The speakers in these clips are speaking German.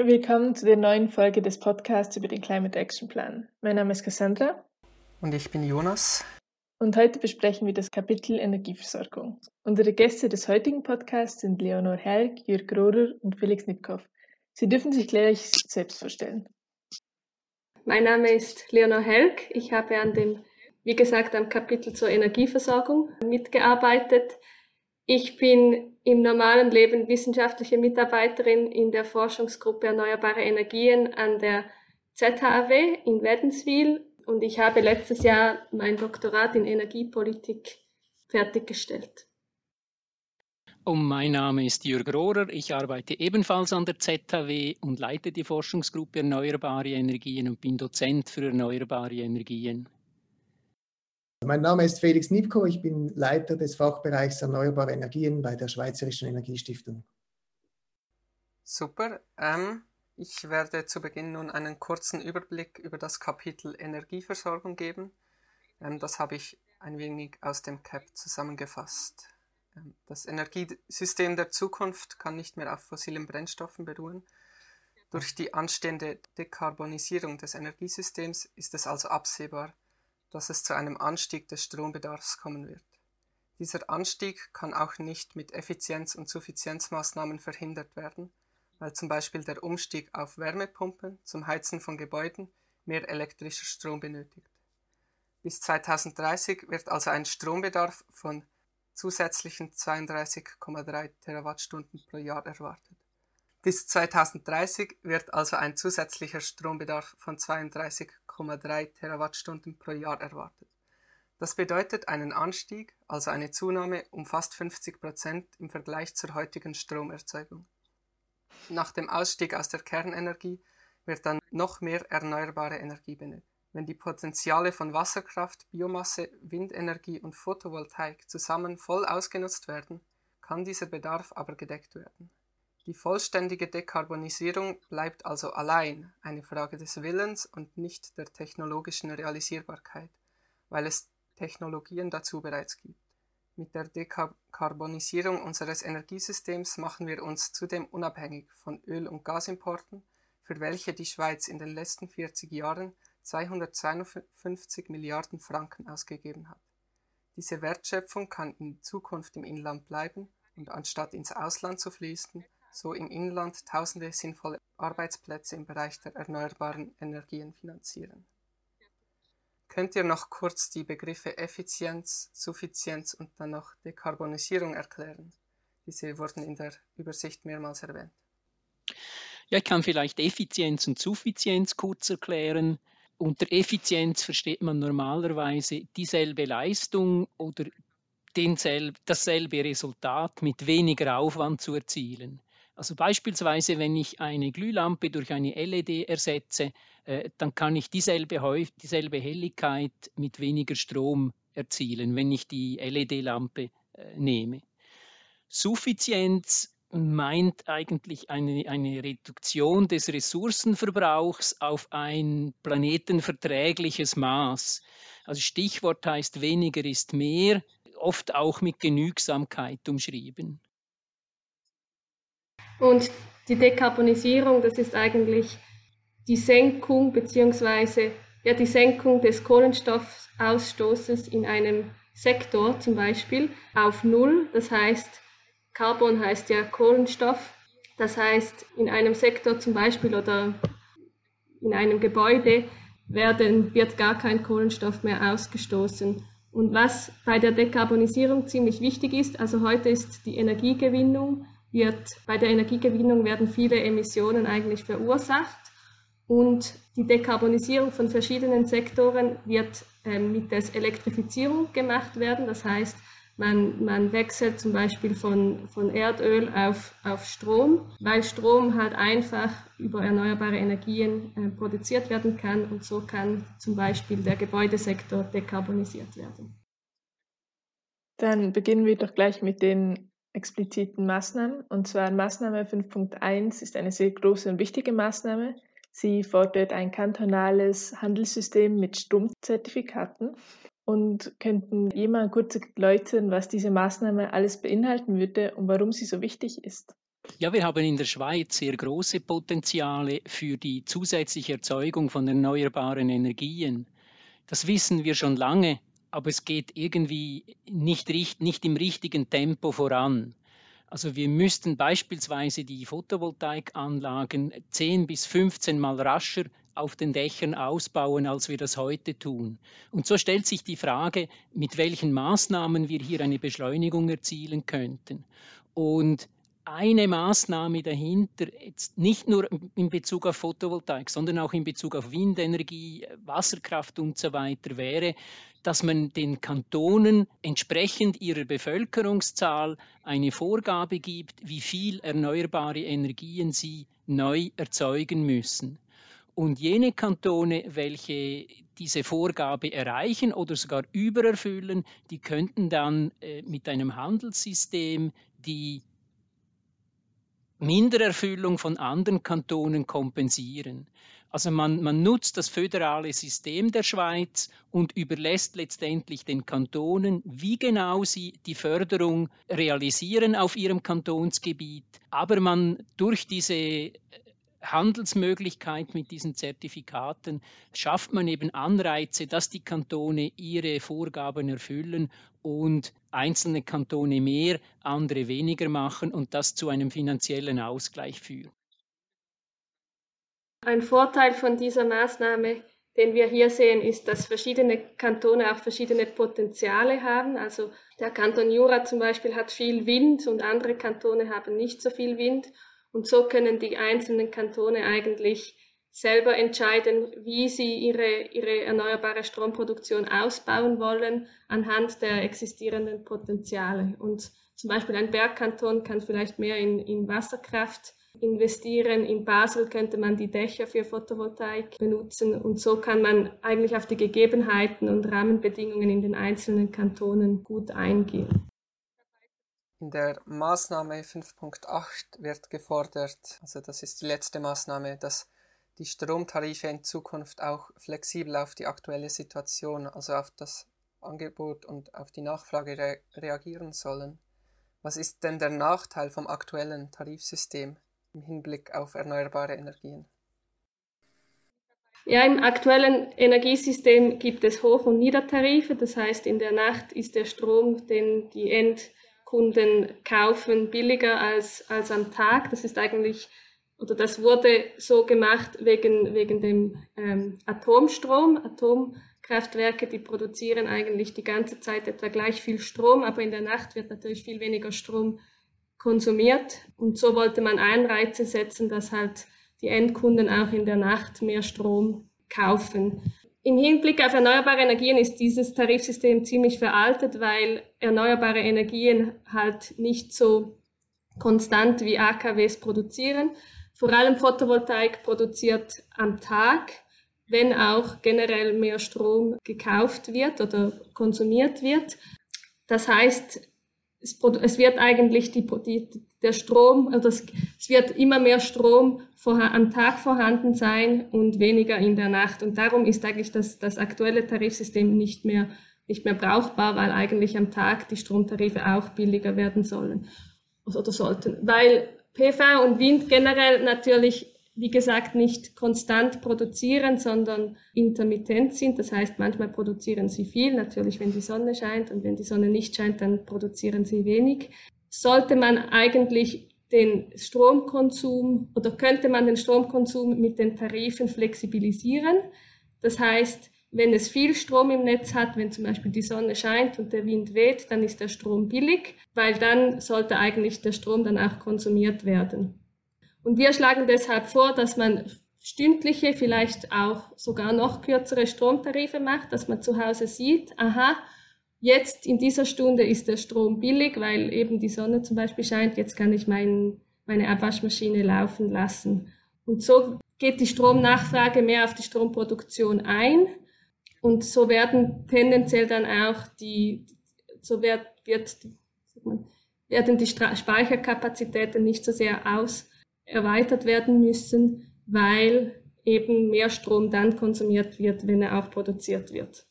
Willkommen zu der neuen Folge des Podcasts über den Climate Action Plan. Mein Name ist Cassandra. Und ich bin Jonas. Und heute besprechen wir das Kapitel Energieversorgung. Unsere Gäste des heutigen Podcasts sind Leonor Helg, Jürg Rohrer und Felix Nipkow. Sie dürfen sich gleich selbst vorstellen. Mein Name ist Leonor Helg. Ich habe an dem, wie gesagt, am Kapitel zur Energieversorgung mitgearbeitet. Ich bin im normalen Leben wissenschaftliche Mitarbeiterin in der Forschungsgruppe Erneuerbare Energien an der ZHW in Wädenswil und ich habe letztes Jahr mein Doktorat in Energiepolitik fertiggestellt. Und mein Name ist Jürg Rohrer. Ich arbeite ebenfalls an der ZHW und leite die Forschungsgruppe Erneuerbare Energien und bin Dozent für erneuerbare Energien. Mein Name ist Felix Nipko. Ich bin Leiter des Fachbereichs Erneuerbare Energien bei der Schweizerischen Energiestiftung. Super. Ähm, ich werde zu Beginn nun einen kurzen Überblick über das Kapitel Energieversorgung geben. Ähm, das habe ich ein wenig aus dem CAP zusammengefasst. Ähm, das Energiesystem der Zukunft kann nicht mehr auf fossilen Brennstoffen beruhen. Durch die anstehende Dekarbonisierung des Energiesystems ist es also absehbar, dass es zu einem Anstieg des Strombedarfs kommen wird. Dieser Anstieg kann auch nicht mit Effizienz- und Suffizienzmaßnahmen verhindert werden, weil zum Beispiel der Umstieg auf Wärmepumpen zum Heizen von Gebäuden mehr elektrischer Strom benötigt. Bis 2030 wird also ein Strombedarf von zusätzlichen 32,3 Terawattstunden pro Jahr erwartet. Bis 2030 wird also ein zusätzlicher Strombedarf von 32,3 Terawattstunden pro Jahr erwartet. Das bedeutet einen Anstieg, also eine Zunahme um fast 50 Prozent im Vergleich zur heutigen Stromerzeugung. Nach dem Ausstieg aus der Kernenergie wird dann noch mehr erneuerbare Energie benötigt. Wenn die Potenziale von Wasserkraft, Biomasse, Windenergie und Photovoltaik zusammen voll ausgenutzt werden, kann dieser Bedarf aber gedeckt werden. Die vollständige Dekarbonisierung bleibt also allein eine Frage des Willens und nicht der technologischen Realisierbarkeit, weil es Technologien dazu bereits gibt. Mit der Dekarbonisierung unseres Energiesystems machen wir uns zudem unabhängig von Öl- und Gasimporten, für welche die Schweiz in den letzten 40 Jahren 252 Milliarden Franken ausgegeben hat. Diese Wertschöpfung kann in Zukunft im Inland bleiben und anstatt ins Ausland zu fließen, so im Inland tausende sinnvolle Arbeitsplätze im Bereich der erneuerbaren Energien finanzieren. Könnt ihr noch kurz die Begriffe Effizienz, Suffizienz und dann noch Dekarbonisierung erklären? Diese wurden in der Übersicht mehrmals erwähnt. Ja, ich kann vielleicht Effizienz und Suffizienz kurz erklären. Unter Effizienz versteht man normalerweise dieselbe Leistung oder denselb, dasselbe Resultat mit weniger Aufwand zu erzielen. Also beispielsweise, wenn ich eine Glühlampe durch eine LED ersetze, äh, dann kann ich dieselbe, dieselbe Helligkeit mit weniger Strom erzielen, wenn ich die LED-Lampe äh, nehme. Suffizienz meint eigentlich eine, eine Reduktion des Ressourcenverbrauchs auf ein planetenverträgliches Maß. Also Stichwort heißt weniger ist mehr, oft auch mit Genügsamkeit umschrieben. Und die Dekarbonisierung, das ist eigentlich die Senkung bzw. ja, die Senkung des Kohlenstoffausstoßes in einem Sektor zum Beispiel auf Null. Das heißt, Carbon heißt ja Kohlenstoff. Das heißt, in einem Sektor zum Beispiel oder in einem Gebäude werden, wird gar kein Kohlenstoff mehr ausgestoßen. Und was bei der Dekarbonisierung ziemlich wichtig ist, also heute ist die Energiegewinnung wird bei der Energiegewinnung werden viele Emissionen eigentlich verursacht und die Dekarbonisierung von verschiedenen Sektoren wird ähm, mit der Elektrifizierung gemacht werden. Das heißt, man, man wechselt zum Beispiel von, von Erdöl auf, auf Strom, weil Strom halt einfach über erneuerbare Energien äh, produziert werden kann und so kann zum Beispiel der Gebäudesektor dekarbonisiert werden. Dann beginnen wir doch gleich mit den expliziten Maßnahmen. Und zwar Maßnahme 5.1 ist eine sehr große und wichtige Maßnahme. Sie fordert ein kantonales Handelssystem mit Stromzertifikaten. Und könnten jemand kurz erläutern, was diese Maßnahme alles beinhalten würde und warum sie so wichtig ist? Ja, wir haben in der Schweiz sehr große Potenziale für die zusätzliche Erzeugung von erneuerbaren Energien. Das wissen wir schon lange, aber es geht irgendwie nicht, nicht im richtigen Tempo voran. Also wir müssten beispielsweise die Photovoltaikanlagen 10 bis 15 Mal rascher auf den Dächern ausbauen, als wir das heute tun. Und so stellt sich die Frage, mit welchen Maßnahmen wir hier eine Beschleunigung erzielen könnten. Und eine Maßnahme dahinter, jetzt nicht nur in Bezug auf Photovoltaik, sondern auch in Bezug auf Windenergie, Wasserkraft und so weiter, wäre, dass man den Kantonen entsprechend ihrer Bevölkerungszahl eine Vorgabe gibt, wie viel erneuerbare Energien sie neu erzeugen müssen. Und jene Kantone, welche diese Vorgabe erreichen oder sogar übererfüllen, die könnten dann äh, mit einem Handelssystem die Mindererfüllung von anderen Kantonen kompensieren. Also man, man, nutzt das föderale System der Schweiz und überlässt letztendlich den Kantonen, wie genau sie die Förderung realisieren auf ihrem Kantonsgebiet. Aber man durch diese Handelsmöglichkeit mit diesen Zertifikaten schafft man eben Anreize, dass die Kantone ihre Vorgaben erfüllen und einzelne Kantone mehr, andere weniger machen und das zu einem finanziellen Ausgleich führt. Ein Vorteil von dieser Maßnahme, den wir hier sehen, ist, dass verschiedene Kantone auch verschiedene Potenziale haben. Also der Kanton Jura zum Beispiel hat viel Wind und andere Kantone haben nicht so viel Wind. Und so können die einzelnen Kantone eigentlich selber entscheiden, wie sie ihre, ihre erneuerbare Stromproduktion ausbauen wollen anhand der existierenden Potenziale. Und zum Beispiel ein Bergkanton kann vielleicht mehr in, in Wasserkraft investieren. In Basel könnte man die Dächer für Photovoltaik benutzen und so kann man eigentlich auf die Gegebenheiten und Rahmenbedingungen in den einzelnen Kantonen gut eingehen. In der Maßnahme 5.8 wird gefordert, also das ist die letzte Maßnahme, dass die Stromtarife in Zukunft auch flexibel auf die aktuelle Situation, also auf das Angebot und auf die Nachfrage re reagieren sollen. Was ist denn der Nachteil vom aktuellen Tarifsystem im Hinblick auf erneuerbare Energien? Ja, im aktuellen Energiesystem gibt es Hoch- und Niedertarife. Das heißt, in der Nacht ist der Strom, den die Endkunden kaufen, billiger als, als am Tag. Das ist eigentlich oder das wurde so gemacht wegen, wegen dem ähm, Atomstrom. Atomkraftwerke, die produzieren eigentlich die ganze Zeit etwa gleich viel Strom, aber in der Nacht wird natürlich viel weniger Strom konsumiert. Und so wollte man Einreize setzen, dass halt die Endkunden auch in der Nacht mehr Strom kaufen. Im Hinblick auf erneuerbare Energien ist dieses Tarifsystem ziemlich veraltet, weil erneuerbare Energien halt nicht so konstant wie AKWs produzieren vor allem Photovoltaik produziert am Tag, wenn auch generell mehr Strom gekauft wird oder konsumiert wird. Das heißt, es, wird eigentlich die, die, der Strom, also es, es wird immer mehr Strom vor, am Tag vorhanden sein und weniger in der Nacht. Und darum ist eigentlich das, das aktuelle Tarifsystem nicht mehr, nicht mehr brauchbar, weil eigentlich am Tag die Stromtarife auch billiger werden sollen oder sollten. Weil PV und Wind generell natürlich, wie gesagt, nicht konstant produzieren, sondern intermittent sind. Das heißt, manchmal produzieren sie viel, natürlich wenn die Sonne scheint und wenn die Sonne nicht scheint, dann produzieren sie wenig. Sollte man eigentlich den Stromkonsum oder könnte man den Stromkonsum mit den Tarifen flexibilisieren? Das heißt, wenn es viel Strom im Netz hat, wenn zum Beispiel die Sonne scheint und der Wind weht, dann ist der Strom billig, weil dann sollte eigentlich der Strom dann auch konsumiert werden. Und wir schlagen deshalb vor, dass man stündliche, vielleicht auch sogar noch kürzere Stromtarife macht, dass man zu Hause sieht, aha, jetzt in dieser Stunde ist der Strom billig, weil eben die Sonne zum Beispiel scheint, jetzt kann ich mein, meine Abwaschmaschine laufen lassen. Und so geht die Stromnachfrage mehr auf die Stromproduktion ein und so werden tendenziell dann auch die, so wird, wird werden die Speicherkapazitäten nicht so sehr aus erweitert werden müssen, weil eben mehr Strom dann konsumiert wird, wenn er auch produziert wird.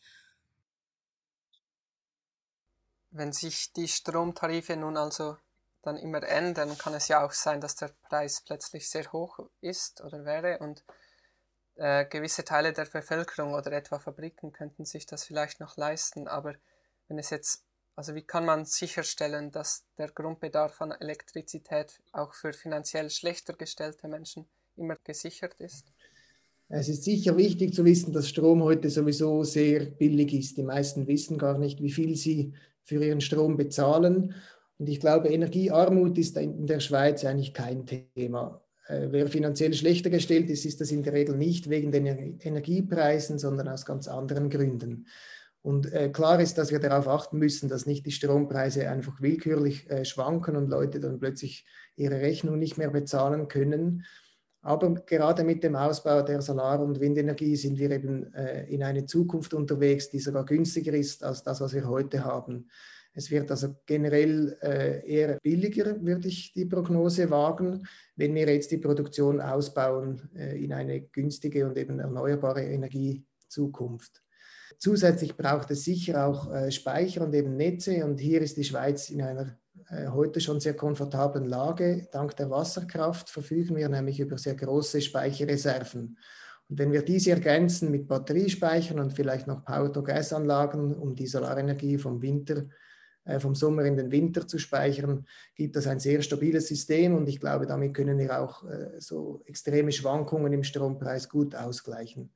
Wenn sich die Stromtarife nun also dann immer ändern, kann es ja auch sein, dass der Preis plötzlich sehr hoch ist oder wäre und äh, gewisse Teile der Bevölkerung oder etwa Fabriken könnten sich das vielleicht noch leisten, aber wenn es jetzt, also wie kann man sicherstellen, dass der Grundbedarf an Elektrizität auch für finanziell schlechter gestellte Menschen immer gesichert ist? Es ist sicher wichtig zu wissen, dass Strom heute sowieso sehr billig ist. Die meisten wissen gar nicht, wie viel sie für ihren Strom bezahlen. Und ich glaube, Energiearmut ist in der Schweiz eigentlich kein Thema. Äh, wer finanziell schlechter gestellt ist, ist das in der Regel nicht wegen den Energiepreisen, sondern aus ganz anderen Gründen. Und äh, klar ist, dass wir darauf achten müssen, dass nicht die Strompreise einfach willkürlich äh, schwanken und Leute dann plötzlich ihre Rechnung nicht mehr bezahlen können. Aber gerade mit dem Ausbau der Solar- und Windenergie sind wir eben äh, in eine Zukunft unterwegs, die sogar günstiger ist als das, was wir heute haben. Es wird also generell äh, eher billiger, würde ich die Prognose wagen, wenn wir jetzt die Produktion ausbauen äh, in eine günstige und eben erneuerbare Energiezukunft. Zusätzlich braucht es sicher auch äh, Speicher und eben Netze. Und hier ist die Schweiz in einer heute schon sehr komfortablen Lage. Dank der Wasserkraft verfügen wir nämlich über sehr große Speicherreserven. Und wenn wir diese ergänzen mit Batteriespeichern und vielleicht noch Power-to-Gas-Anlagen, um die Solarenergie vom Winter, äh, vom Sommer in den Winter zu speichern, gibt das ein sehr stabiles System und ich glaube, damit können wir auch äh, so extreme Schwankungen im Strompreis gut ausgleichen.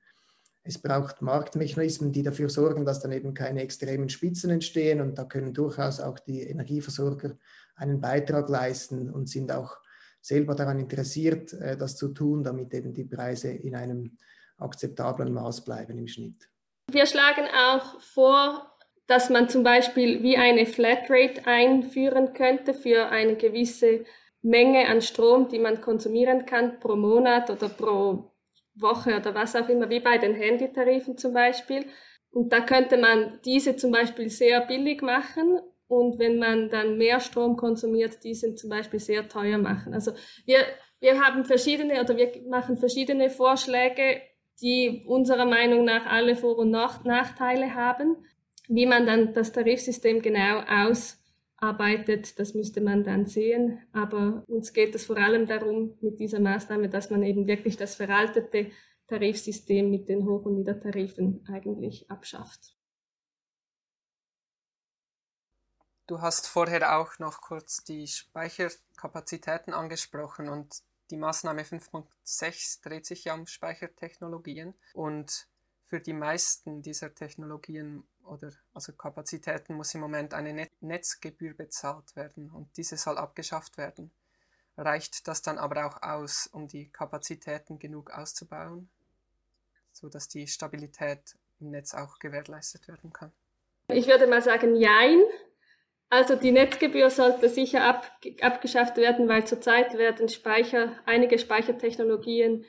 Es braucht Marktmechanismen, die dafür sorgen, dass dann eben keine extremen Spitzen entstehen. Und da können durchaus auch die Energieversorger einen Beitrag leisten und sind auch selber daran interessiert, äh, das zu tun, damit eben die Preise in einem akzeptablen Maß bleiben im Schnitt. Wir schlagen auch vor, dass man zum Beispiel wie eine Flatrate einführen könnte für eine gewisse Menge an Strom, die man konsumieren kann pro Monat oder pro Woche oder was auch immer, wie bei den Handytarifen zum Beispiel. Und da könnte man diese zum Beispiel sehr billig machen und wenn man dann mehr Strom konsumiert, diesen zum Beispiel sehr teuer machen. Also wir, wir haben verschiedene oder wir machen verschiedene Vorschläge, die unserer Meinung nach alle Vor- und Nachteile haben, wie man dann das Tarifsystem genau aus arbeitet, das müsste man dann sehen. Aber uns geht es vor allem darum, mit dieser Maßnahme, dass man eben wirklich das veraltete Tarifsystem mit den Hoch- und Niedertarifen eigentlich abschafft. Du hast vorher auch noch kurz die Speicherkapazitäten angesprochen und die Maßnahme 5.6 dreht sich ja um Speichertechnologien und für die meisten dieser Technologien oder also Kapazitäten muss im Moment eine Netzgebühr bezahlt werden und diese soll abgeschafft werden. Reicht das dann aber auch aus, um die Kapazitäten genug auszubauen, sodass die Stabilität im Netz auch gewährleistet werden kann? Ich würde mal sagen, jein. Also die Netzgebühr sollte sicher ab, abgeschafft werden, weil zurzeit werden Speicher, einige Speichertechnologien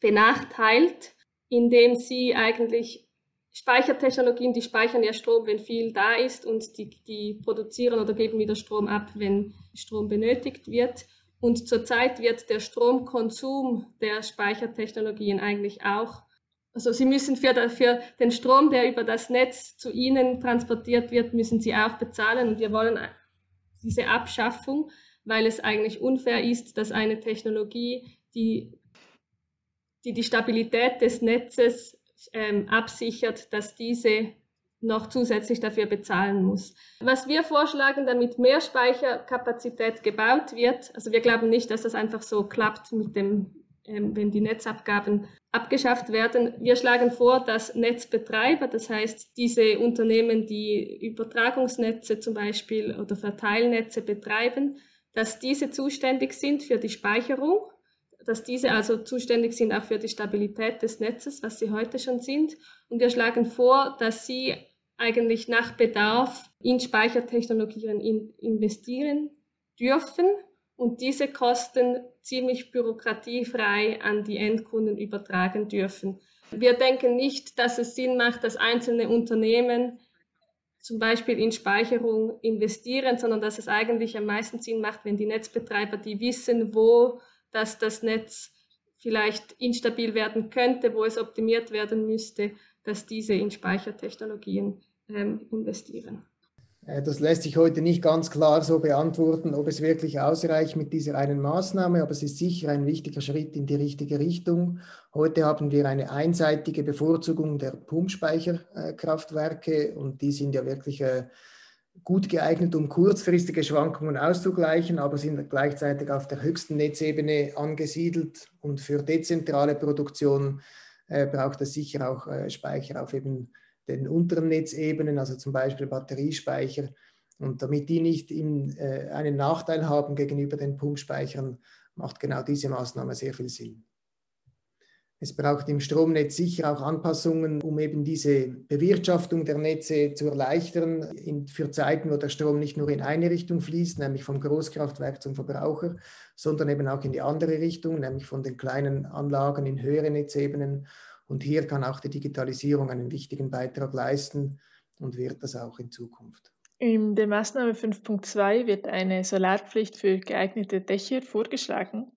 benachteilt, indem sie eigentlich Speichertechnologien, die speichern ja Strom, wenn viel da ist und die, die produzieren oder geben wieder Strom ab, wenn Strom benötigt wird. Und zurzeit wird der Stromkonsum der Speichertechnologien eigentlich auch, also sie müssen für, für den Strom, der über das Netz zu ihnen transportiert wird, müssen sie auch bezahlen. Und wir wollen diese Abschaffung, weil es eigentlich unfair ist, dass eine Technologie, die die, die Stabilität des Netzes ähm, absichert, dass diese noch zusätzlich dafür bezahlen muss. Was wir vorschlagen, damit mehr Speicherkapazität gebaut wird, also wir glauben nicht, dass das einfach so klappt mit dem, ähm, wenn die Netzabgaben abgeschafft werden. Wir schlagen vor, dass Netzbetreiber, das heißt diese Unternehmen, die Übertragungsnetze zum Beispiel oder Verteilnetze betreiben, dass diese zuständig sind für die Speicherung dass diese also zuständig sind auch für die Stabilität des Netzes, was sie heute schon sind. Und wir schlagen vor, dass sie eigentlich nach Bedarf in Speichertechnologien in investieren dürfen und diese Kosten ziemlich bürokratiefrei an die Endkunden übertragen dürfen. Wir denken nicht, dass es Sinn macht, dass einzelne Unternehmen zum Beispiel in Speicherung investieren, sondern dass es eigentlich am meisten Sinn macht, wenn die Netzbetreiber, die wissen, wo dass das Netz vielleicht instabil werden könnte, wo es optimiert werden müsste, dass diese in Speichertechnologien ähm, investieren. Äh, das lässt sich heute nicht ganz klar so beantworten, ob es wirklich ausreicht mit dieser einen Maßnahme, aber es ist sicher ein wichtiger Schritt in die richtige Richtung. Heute haben wir eine einseitige Bevorzugung der Pumpspeicherkraftwerke und die sind ja wirklich gut geeignet, um kurzfristige Schwankungen auszugleichen, aber sind gleichzeitig auf der höchsten Netzebene angesiedelt und für dezentrale Produktion äh, braucht es sicher auch Speicher auf eben den unteren Netzebenen, also zum Beispiel Batteriespeicher. Und damit die nicht in, äh, einen Nachteil haben gegenüber den Pumpspeichern, macht genau diese Maßnahme sehr viel Sinn. Es braucht im Stromnetz sicher auch Anpassungen, um eben diese Bewirtschaftung der Netze zu erleichtern, in, für Zeiten, wo der Strom nicht nur in eine Richtung fließt, nämlich vom Großkraftwerk zum Verbraucher, sondern eben auch in die andere Richtung, nämlich von den kleinen Anlagen in höhere Netzebenen und hier kann auch die Digitalisierung einen wichtigen Beitrag leisten und wird das auch in Zukunft. In der Maßnahme 5.2 wird eine Solarpflicht für geeignete Dächer vorgeschlagen.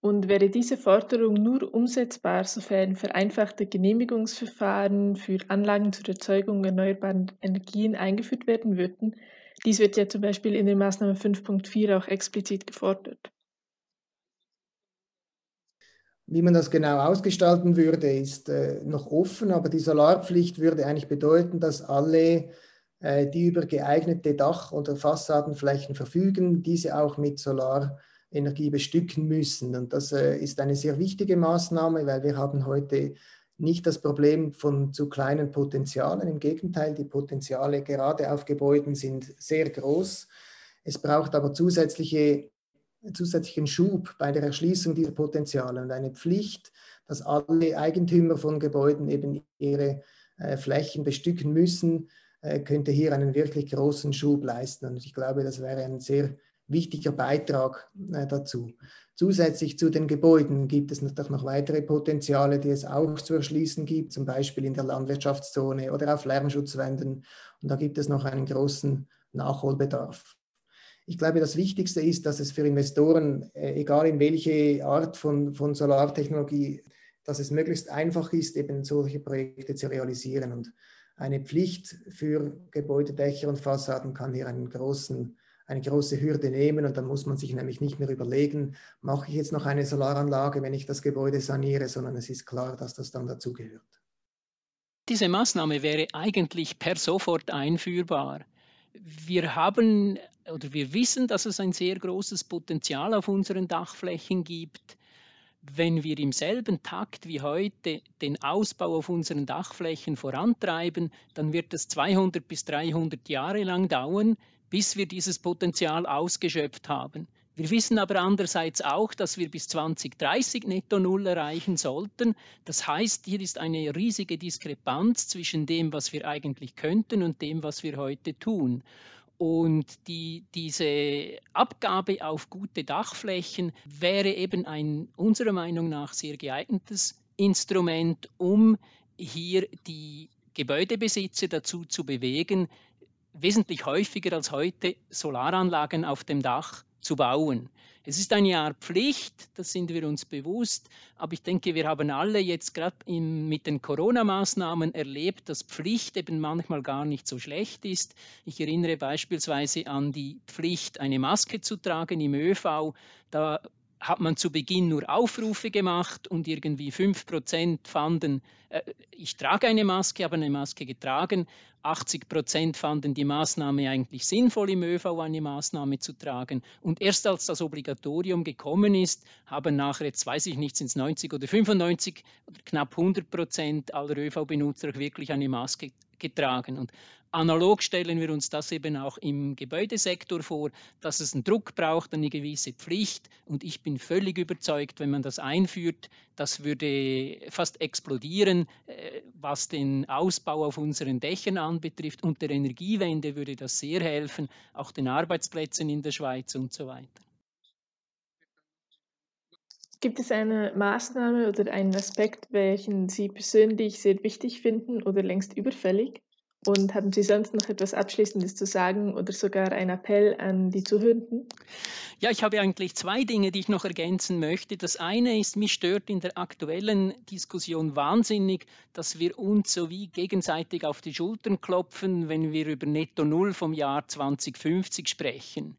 Und wäre diese Forderung nur umsetzbar, sofern vereinfachte Genehmigungsverfahren für Anlagen zur Erzeugung erneuerbarer Energien eingeführt werden würden? Dies wird ja zum Beispiel in der Maßnahme 5.4 auch explizit gefordert. Wie man das genau ausgestalten würde, ist äh, noch offen, aber die Solarpflicht würde eigentlich bedeuten, dass alle, äh, die über geeignete Dach- oder Fassadenflächen verfügen, diese auch mit Solarenergie bestücken müssen. Und das äh, ist eine sehr wichtige Maßnahme, weil wir haben heute nicht das Problem von zu kleinen Potenzialen. Im Gegenteil, die Potenziale gerade auf Gebäuden sind sehr groß. Es braucht aber zusätzliche zusätzlichen Schub bei der Erschließung dieser Potenziale und eine Pflicht, dass alle Eigentümer von Gebäuden eben ihre äh, Flächen bestücken müssen, äh, könnte hier einen wirklich großen Schub leisten. Und ich glaube, das wäre ein sehr wichtiger Beitrag äh, dazu. Zusätzlich zu den Gebäuden gibt es natürlich noch weitere Potenziale, die es auch zu erschließen gibt, zum Beispiel in der Landwirtschaftszone oder auf Lärmschutzwänden. Und da gibt es noch einen großen Nachholbedarf. Ich glaube, das Wichtigste ist, dass es für Investoren, äh, egal in welche Art von, von Solartechnologie, dass es möglichst einfach ist, eben solche Projekte zu realisieren. Und eine Pflicht für Gebäudedächer und Fassaden kann hier einen großen, eine große Hürde nehmen. Und dann muss man sich nämlich nicht mehr überlegen, mache ich jetzt noch eine Solaranlage, wenn ich das Gebäude saniere, sondern es ist klar, dass das dann dazugehört. Diese Maßnahme wäre eigentlich per sofort einführbar. Wir haben oder wir wissen, dass es ein sehr großes Potenzial auf unseren Dachflächen gibt. Wenn wir im selben Takt wie heute den Ausbau auf unseren Dachflächen vorantreiben, dann wird es 200 bis 300 Jahre lang dauern, bis wir dieses Potenzial ausgeschöpft haben. Wir wissen aber andererseits auch, dass wir bis 2030 netto Null erreichen sollten. Das heißt, hier ist eine riesige Diskrepanz zwischen dem, was wir eigentlich könnten und dem, was wir heute tun. Und die, diese Abgabe auf gute Dachflächen wäre eben ein unserer Meinung nach sehr geeignetes Instrument, um hier die Gebäudebesitzer dazu zu bewegen, wesentlich häufiger als heute Solaranlagen auf dem Dach zu bauen. Es ist eine Art Pflicht, das sind wir uns bewusst, aber ich denke, wir haben alle jetzt gerade mit den Corona-Maßnahmen erlebt, dass Pflicht eben manchmal gar nicht so schlecht ist. Ich erinnere beispielsweise an die Pflicht, eine Maske zu tragen im ÖV. Da hat man zu Beginn nur Aufrufe gemacht und irgendwie 5% fanden, äh, ich trage eine Maske, habe eine Maske getragen. 80% fanden die Maßnahme eigentlich sinnvoll, im ÖV eine Maßnahme zu tragen. Und erst als das Obligatorium gekommen ist, haben nachher, jetzt weiß ich nicht, sind es 90 oder 95 oder knapp 100% aller ÖV-Benutzer wirklich eine Maske getragen. Und analog stellen wir uns das eben auch im Gebäudesektor vor, dass es einen Druck braucht, eine gewisse Pflicht. Und ich bin völlig überzeugt, wenn man das einführt, das würde fast explodieren, äh, was den Ausbau auf unseren Dächern anbetrifft. Und der Energiewende würde das sehr helfen, auch den Arbeitsplätzen in der Schweiz und so weiter. Gibt es eine Maßnahme oder einen Aspekt, welchen Sie persönlich sehr wichtig finden oder längst überfällig? Und haben Sie sonst noch etwas Abschließendes zu sagen oder sogar ein Appell an die Zuhörenden? Ja, ich habe eigentlich zwei Dinge, die ich noch ergänzen möchte. Das eine ist, mich stört in der aktuellen Diskussion wahnsinnig, dass wir uns so wie gegenseitig auf die Schultern klopfen, wenn wir über Netto Null vom Jahr 2050 sprechen.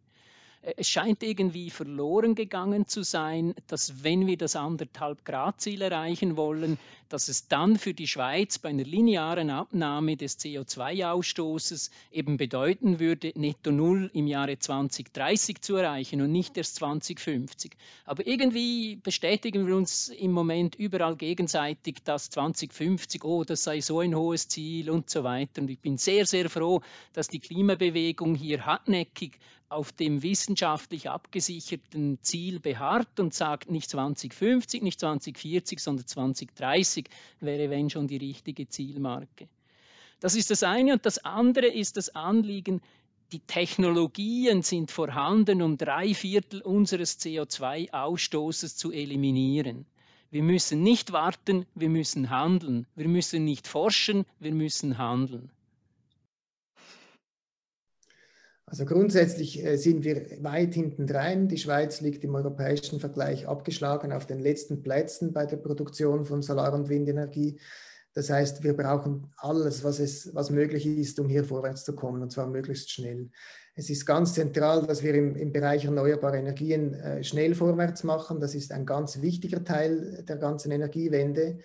Äh, es scheint irgendwie verloren gegangen zu sein, dass wenn wir das anderthalb Grad Ziel erreichen wollen, dass es dann für die Schweiz bei einer linearen Abnahme des CO2-Ausstoßes eben bedeuten würde, netto Null im Jahre 2030 zu erreichen und nicht erst 2050. Aber irgendwie bestätigen wir uns im Moment überall gegenseitig, dass 2050, oh, das sei so ein hohes Ziel und so weiter. Und ich bin sehr, sehr froh, dass die Klimabewegung hier hartnäckig auf dem wissenschaftlich abgesicherten Ziel beharrt und sagt nicht 2050, nicht 2040, sondern 2030 wäre, wenn schon, die richtige Zielmarke. Das ist das eine. Und das andere ist das Anliegen, die Technologien sind vorhanden, um drei Viertel unseres CO2-Ausstoßes zu eliminieren. Wir müssen nicht warten, wir müssen handeln. Wir müssen nicht forschen, wir müssen handeln. Also grundsätzlich äh, sind wir weit hinten drein. Die Schweiz liegt im europäischen Vergleich abgeschlagen auf den letzten Plätzen bei der Produktion von Solar- und Windenergie. Das heißt, wir brauchen alles, was, es, was möglich ist, um hier vorwärts zu kommen, und zwar möglichst schnell. Es ist ganz zentral, dass wir im, im Bereich erneuerbare Energien äh, schnell vorwärts machen. Das ist ein ganz wichtiger Teil der ganzen Energiewende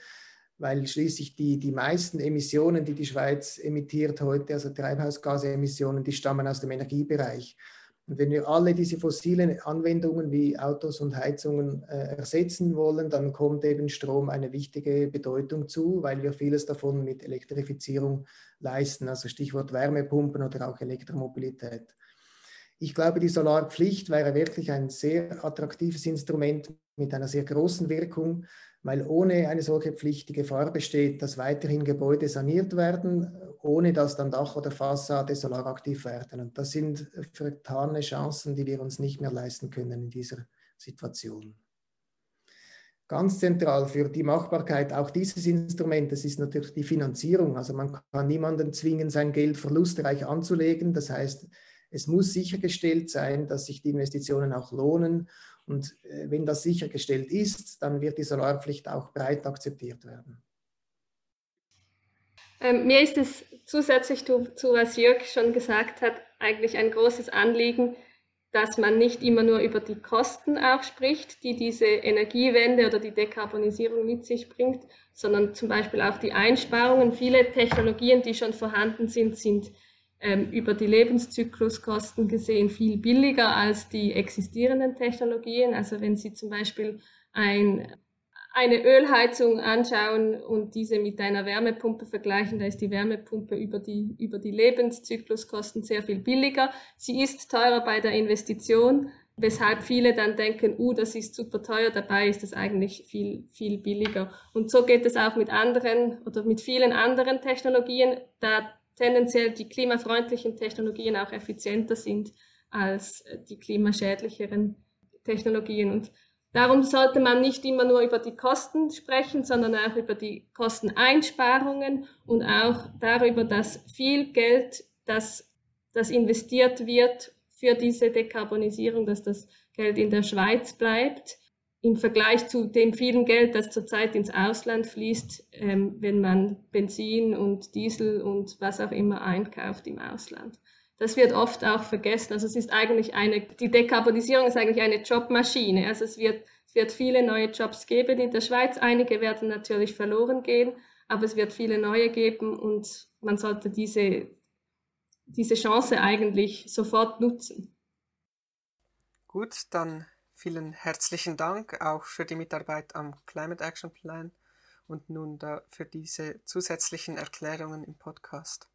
weil schließlich die, die meisten Emissionen, die die Schweiz emittiert heute, also Treibhausgasemissionen, die stammen aus dem Energiebereich. Und wenn wir alle diese fossilen Anwendungen wie Autos und Heizungen äh, ersetzen wollen, dann kommt eben Strom eine wichtige Bedeutung zu, weil wir vieles davon mit Elektrifizierung leisten, also Stichwort Wärmepumpen oder auch Elektromobilität. Ich glaube, die Solarpflicht wäre wirklich ein sehr attraktives Instrument mit einer sehr großen Wirkung, weil ohne eine solche Pflicht die Gefahr besteht, dass weiterhin Gebäude saniert werden, ohne dass dann Dach oder Fassade solaraktiv werden. Und das sind vertane Chancen, die wir uns nicht mehr leisten können in dieser Situation. Ganz zentral für die Machbarkeit auch dieses Instrumentes ist natürlich die Finanzierung. Also man kann niemanden zwingen, sein Geld verlustreich anzulegen. Das heißt, es muss sichergestellt sein, dass sich die Investitionen auch lohnen und äh, wenn das sichergestellt ist, dann wird die Solarpflicht auch breit akzeptiert werden. Ähm, mir ist es zusätzlich zu, zu, was Jörg schon gesagt hat, eigentlich ein großes Anliegen, dass man nicht immer nur über die Kosten auch spricht, die diese Energiewende oder die Dekarbonisierung mit sich bringt, sondern zum Beispiel auch die Einsparungen. Viele Technologien, die schon vorhanden sind, sind ähm, über die Lebenszykluskosten gesehen viel billiger als die existierenden Technologien. Also wenn Sie zum Beispiel ein, eine Ölheizung anschauen und diese mit einer Wärmepumpe vergleichen, da ist die Wärmepumpe über die, über die Lebenszykluskosten sehr viel billiger. Sie ist teurer bei der Investition, weshalb viele dann denken, uh, das ist super teuer, dabei ist es eigentlich viel, viel billiger. Und so geht es auch mit anderen oder mit vielen anderen Technologien. Da tendenziell die klimafreundlichen Technologien auch effizienter sind als die klimaschädlicheren Technologien. Und darum sollte man nicht immer nur über die Kosten sprechen, sondern auch über die Kosteneinsparungen und auch darüber, dass viel Geld, das, das investiert wird für diese Dekarbonisierung, dass das Geld in der Schweiz bleibt im Vergleich zu dem vielen Geld, das zurzeit ins Ausland fließt, ähm, wenn man Benzin und Diesel und was auch immer einkauft im Ausland. Das wird oft auch vergessen. Also es ist eigentlich eine, die Dekarbonisierung ist eigentlich eine Jobmaschine. Also es wird, es wird viele neue Jobs geben in der Schweiz. Einige werden natürlich verloren gehen, aber es wird viele neue geben und man sollte diese, diese Chance eigentlich sofort nutzen. Gut, dann Vielen herzlichen Dank auch für die Mitarbeit am Climate Action Plan und nun da für diese zusätzlichen Erklärungen im Podcast.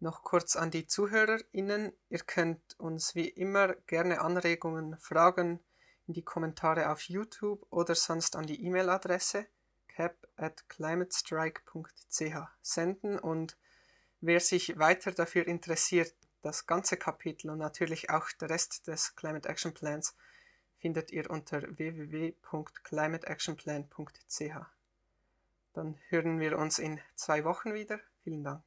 Noch kurz an die ZuhörerInnen. Ihr könnt uns wie immer gerne Anregungen, Fragen in die Kommentare auf YouTube oder sonst an die E-Mail-Adresse cap at climatestrike.ch senden und wer sich weiter dafür interessiert, das ganze Kapitel und natürlich auch der Rest des Climate Action Plans findet ihr unter www.climateactionplan.ch. Dann hören wir uns in zwei Wochen wieder. Vielen Dank.